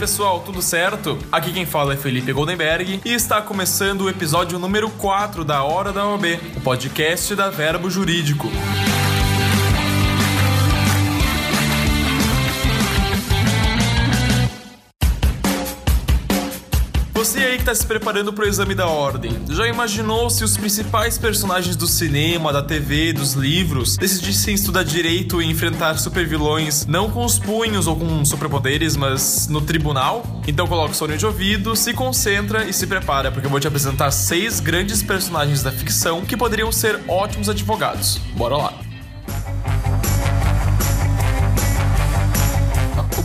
pessoal, tudo certo? Aqui quem fala é Felipe Goldenberg e está começando o episódio número 4 da Hora da OAB, o podcast da Verbo Jurídico. Você aí que está se preparando para o exame da ordem, já imaginou se os principais personagens do cinema, da TV, dos livros decidissem estudar direito e enfrentar supervilões não com os punhos ou com superpoderes, mas no tribunal? Então coloca o fone de ouvido, se concentra e se prepara, porque eu vou te apresentar seis grandes personagens da ficção que poderiam ser ótimos advogados. Bora lá!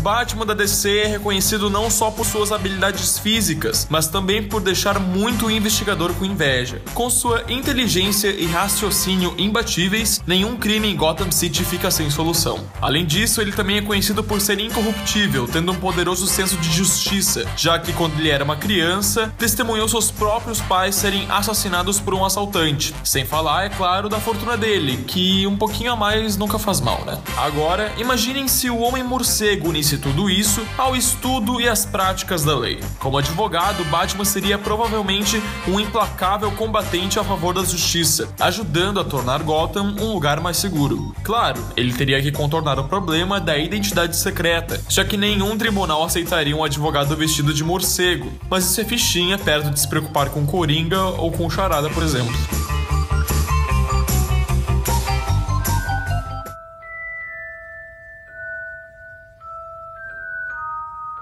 Batman da DC é reconhecido não só por suas habilidades físicas, mas também por deixar muito investigador com inveja. Com sua inteligência e raciocínio imbatíveis, nenhum crime em Gotham City fica sem solução. Além disso, ele também é conhecido por ser incorruptível, tendo um poderoso senso de justiça, já que quando ele era uma criança, testemunhou seus próprios pais serem assassinados por um assaltante. Sem falar, é claro, da fortuna dele, que um pouquinho a mais nunca faz mal, né? Agora, imaginem se o Homem Morcego unisse tudo isso ao estudo e às práticas da lei. Como advogado, Batman seria provavelmente um implacável combatente a favor da justiça, ajudando a tornar Gotham um lugar mais seguro. Claro, ele teria que contornar o problema da identidade secreta, já que nenhum tribunal aceitaria um advogado vestido de morcego, mas isso é fichinha perto de se preocupar com Coringa ou com Charada, por exemplo.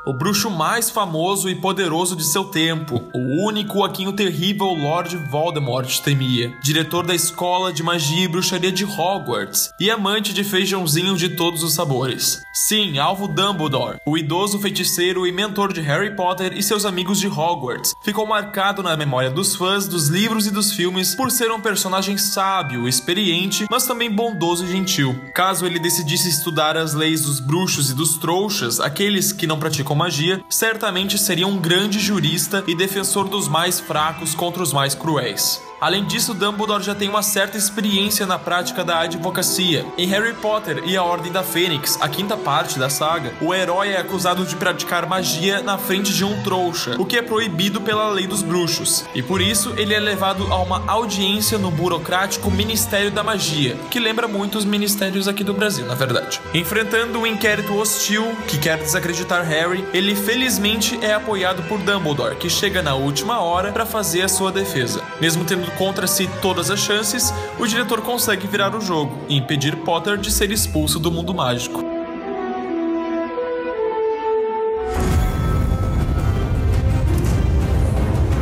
O bruxo mais famoso e poderoso de seu tempo, o único a quem o terrível Lord Voldemort temia, diretor da escola de magia e bruxaria de Hogwarts e amante de feijãozinho de todos os sabores. Sim, Alvo Dumbledore, o idoso feiticeiro e mentor de Harry Potter e seus amigos de Hogwarts, ficou marcado na memória dos fãs dos livros e dos filmes por ser um personagem sábio, experiente, mas também bondoso e gentil. Caso ele decidisse estudar as leis dos bruxos e dos trouxas, aqueles que não praticam com magia, certamente seria um grande jurista e defensor dos mais fracos contra os mais cruéis. Além disso, Dumbledore já tem uma certa experiência na prática da advocacia. Em Harry Potter e a Ordem da Fênix, a quinta parte da saga, o herói é acusado de praticar magia na frente de um trouxa, o que é proibido pela lei dos bruxos. E por isso, ele é levado a uma audiência no burocrático Ministério da Magia, que lembra muito os ministérios aqui do Brasil, na verdade. Enfrentando um inquérito hostil que quer desacreditar Harry, ele felizmente é apoiado por Dumbledore, que chega na última hora para fazer a sua defesa. Mesmo tendo contra si todas as chances, o diretor consegue virar o jogo e impedir Potter de ser expulso do mundo mágico.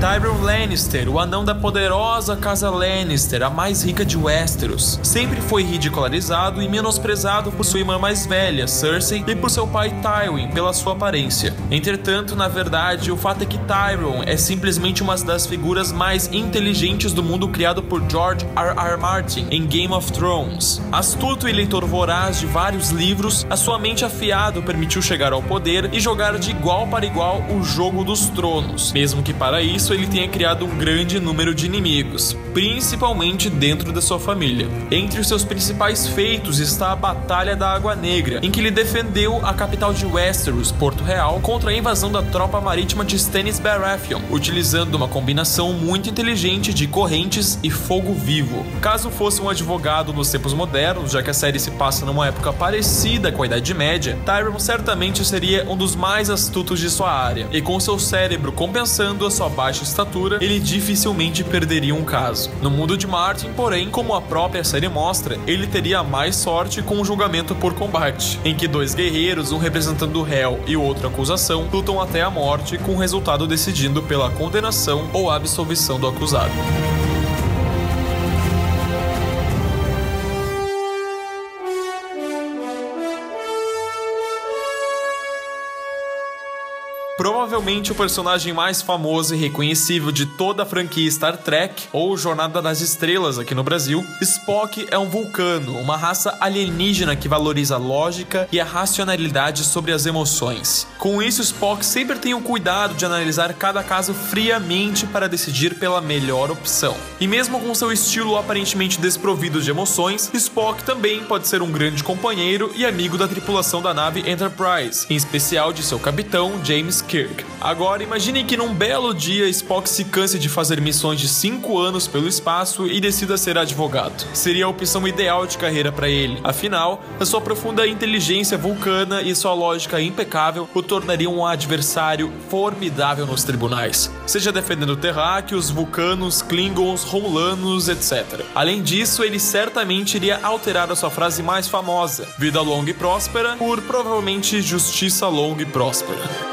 Tyrion Lannister, o anão da poderosa casa Lannister, a mais rica de Westeros, sempre foi ridicularizado e menosprezado por sua irmã mais velha, Cersei, e por seu pai Tywin pela sua aparência. Entretanto, na verdade, o fato é que Tyrion é simplesmente uma das figuras mais inteligentes do mundo criado por George R. R. Martin em Game of Thrones. Astuto e leitor voraz de vários livros, a sua mente afiada permitiu chegar ao poder e jogar de igual para igual o jogo dos tronos, mesmo que para isso ele tenha criado um grande número de inimigos, principalmente dentro da sua família. Entre os seus principais feitos está a Batalha da Água Negra, em que ele defendeu a capital de Westeros, Porto Real, contra a invasão da tropa marítima de Stannis Baratheon, utilizando uma combinação muito inteligente de correntes e fogo vivo. Caso fosse um advogado nos tempos modernos, já que a série se passa numa época parecida com a Idade Média, Tyrion certamente seria um dos mais astutos de sua área, e com seu cérebro compensando a sua baixa estatura, ele dificilmente perderia um caso. No mundo de Martin, porém, como a própria série mostra, ele teria mais sorte com o julgamento por combate, em que dois guerreiros, um representando o réu e o outro a acusação, lutam até a morte, com o resultado decidindo pela condenação ou absolvição do acusado. Provavelmente o personagem mais famoso e reconhecível de toda a franquia Star Trek, ou Jornada das Estrelas aqui no Brasil, Spock é um vulcano, uma raça alienígena que valoriza a lógica e a racionalidade sobre as emoções. Com isso, Spock sempre tem o cuidado de analisar cada caso friamente para decidir pela melhor opção. E mesmo com seu estilo aparentemente desprovido de emoções, Spock também pode ser um grande companheiro e amigo da tripulação da nave Enterprise, em especial de seu capitão James Kirk. Agora imagine que num belo dia Spock se canse de fazer missões de 5 anos pelo espaço e decida ser advogado. Seria a opção ideal de carreira para ele. Afinal, a sua profunda inteligência vulcana e sua lógica impecável o tornariam um adversário formidável nos tribunais, seja defendendo terráqueos, vulcanos, klingons, romulanos, etc. Além disso, ele certamente iria alterar a sua frase mais famosa, vida longa e próspera, por provavelmente justiça longa e próspera.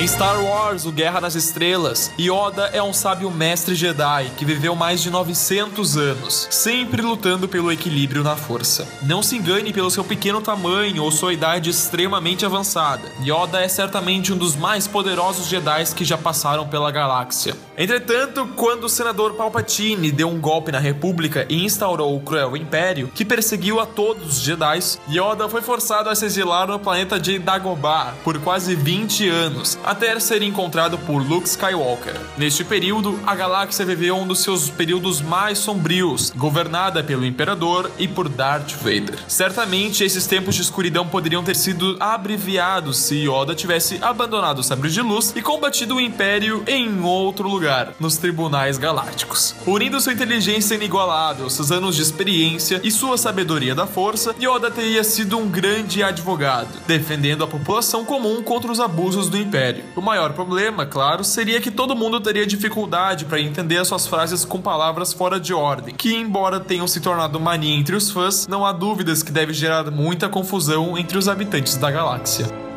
Em Star Wars, o Guerra nas Estrelas, Yoda é um sábio mestre Jedi que viveu mais de 900 anos, sempre lutando pelo equilíbrio na força. Não se engane pelo seu pequeno tamanho ou sua idade extremamente avançada. Yoda é certamente um dos mais poderosos Jedi que já passaram pela galáxia. Entretanto, quando o senador Palpatine deu um golpe na República e instaurou o cruel Império, que perseguiu a todos os Jedi, Yoda foi forçado a se exilar no planeta de Dagobah por quase 20 anos, até ser encontrado por Luke Skywalker. Neste período, a galáxia viveu um dos seus períodos mais sombrios, governada pelo Imperador e por Darth Vader. Certamente, esses tempos de escuridão poderiam ter sido abreviados se Yoda tivesse abandonado o sabre de luz e combatido o Império em outro lugar, nos tribunais galácticos. Unindo sua inteligência inigualável, seus anos de experiência e sua sabedoria da força, Yoda teria sido um grande advogado, defendendo a população comum contra os abusos do Império. O maior problema, claro, seria que todo mundo teria dificuldade para entender as suas frases com palavras fora de ordem, que, embora tenham se tornado mania entre os fãs, não há dúvidas que deve gerar muita confusão entre os habitantes da galáxia.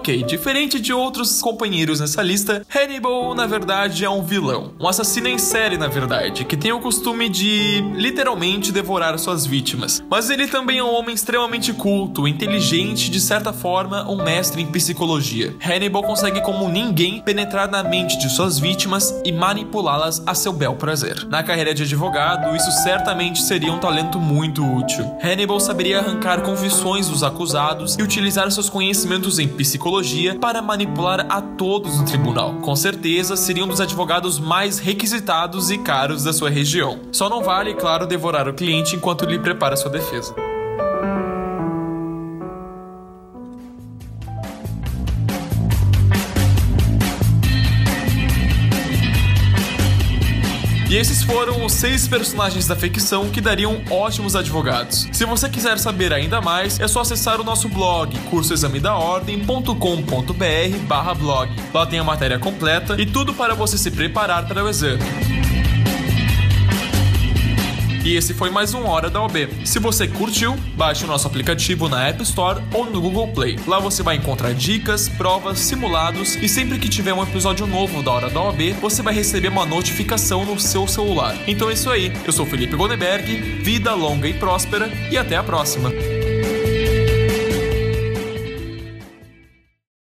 Ok, diferente de outros companheiros nessa lista, Hannibal na verdade é um vilão, um assassino em série na verdade, que tem o costume de literalmente devorar suas vítimas. Mas ele também é um homem extremamente culto, inteligente de certa forma um mestre em psicologia. Hannibal consegue como ninguém penetrar na mente de suas vítimas e manipulá-las a seu bel prazer. Na carreira de advogado, isso certamente seria um talento muito útil. Hannibal saberia arrancar confissões dos acusados e utilizar seus conhecimentos em psicologia psicologia para manipular a todos no tribunal. Com certeza, seria um dos advogados mais requisitados e caros da sua região. Só não vale, claro, devorar o cliente enquanto lhe prepara sua defesa. E esses foram os seis personagens da ficção que dariam ótimos advogados. Se você quiser saber ainda mais, é só acessar o nosso blog, cursoexamedaordem.com.br blog. Lá tem a matéria completa e tudo para você se preparar para o exame. E esse foi mais um Hora da OB. Se você curtiu, baixe o nosso aplicativo na App Store ou no Google Play. Lá você vai encontrar dicas, provas, simulados e sempre que tiver um episódio novo da Hora da OB, você vai receber uma notificação no seu celular. Então é isso aí. Eu sou Felipe Goneberg, vida longa e próspera e até a próxima.